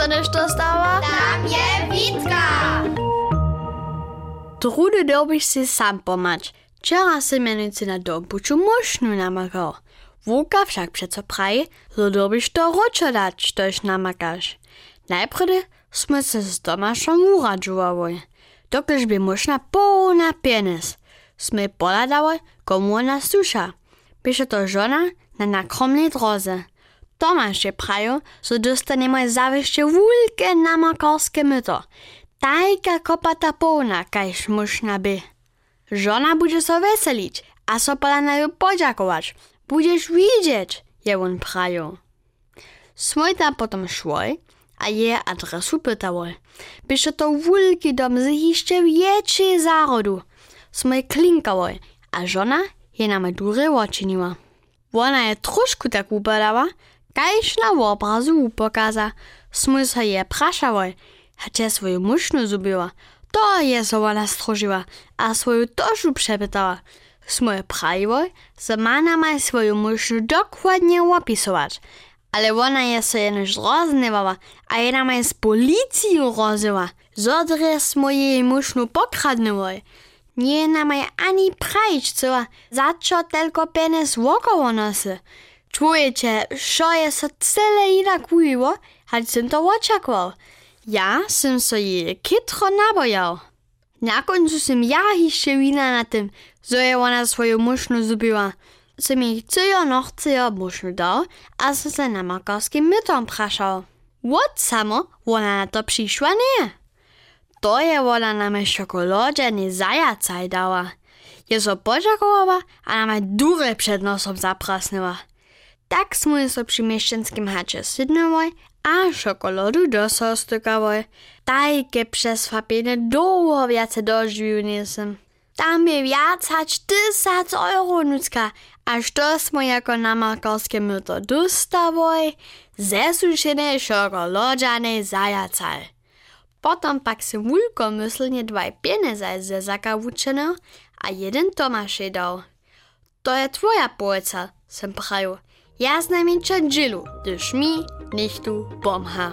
dostaneš to stała? Tam je Witka! Drudy dobiš si sam pomać. Wczoraj se mianowicie na dobuciu musznu namakał. Wuka wszak przeco praje, że dobiš to roczo dać, toś namakasz. Najpierw sme se z Tomaszem uradžovali. Doklež by mušna pełna pieniędzy. Sme poladali, komu ona susza. Pisze to żona na nakromnej drodze. Tomasz je prajo, że dostaniemy zawieszcze wielkie namakarskie myto. Tajka kopata pełna, kajż muszna by. Żona będzie so weselić, a so pola na ją podziakować. Będziesz widzieć, je on prajo. Smoj tam potom szłoj, a je adresu pytałoj. Pisze to wielki dom z jeszcze większej zarodu. Smoj klinkałoj, a żona je nam dury oczyniła. Ona je troszkę tak upadała, kajż na obrazu upokaza. Smoj so je praszałoj, Hacia swoją musznu zubiła. To je so ona strożyła, a swoją tożu przepytała. Smoje prawo, że ma nama swoją musznu dokładnie opisować. Ale ona je so jenoż roznewała, a je nama z policją rozyła. Zodre smo jej musznu pokradnęły. Nie nama je ani prajć, co za co tylko penes wokoło nosy. Czujecie, że je so cele inak ujiło, choć sam to oczekwał. Ja sam so je kitro nabojał. Na końcu sam ja jeszcze wina na tym, że je ona swoją musznu zubiła. Sam jej cyjo nochcyjo musznu dał, a so se na makarskim mytom praszał. What samo ona na to przyszła nie? To je ona nam czekoladziany zajacaj dała. Je so podziakowała, a nam durę przed nosem zaprasnęła. Tak smo so przy mieszczanskim hacie sydnęły, a czekolaду do sostykały. Tajke przeswapienie długo więcej dożywił nisem. Tam je więcej tysac euro nucka, aż to smo jako na makarskie myto dostały, zesuszene czekoladziane zajacaj. Potom pak se wulkomyslnie dwaj pieniądze ze zaka wuczyno, a jeden Tomasz je dał. To je twoja poeca, sem praju. Ja z nami Changelu, dyż mi, nichtu, bomha.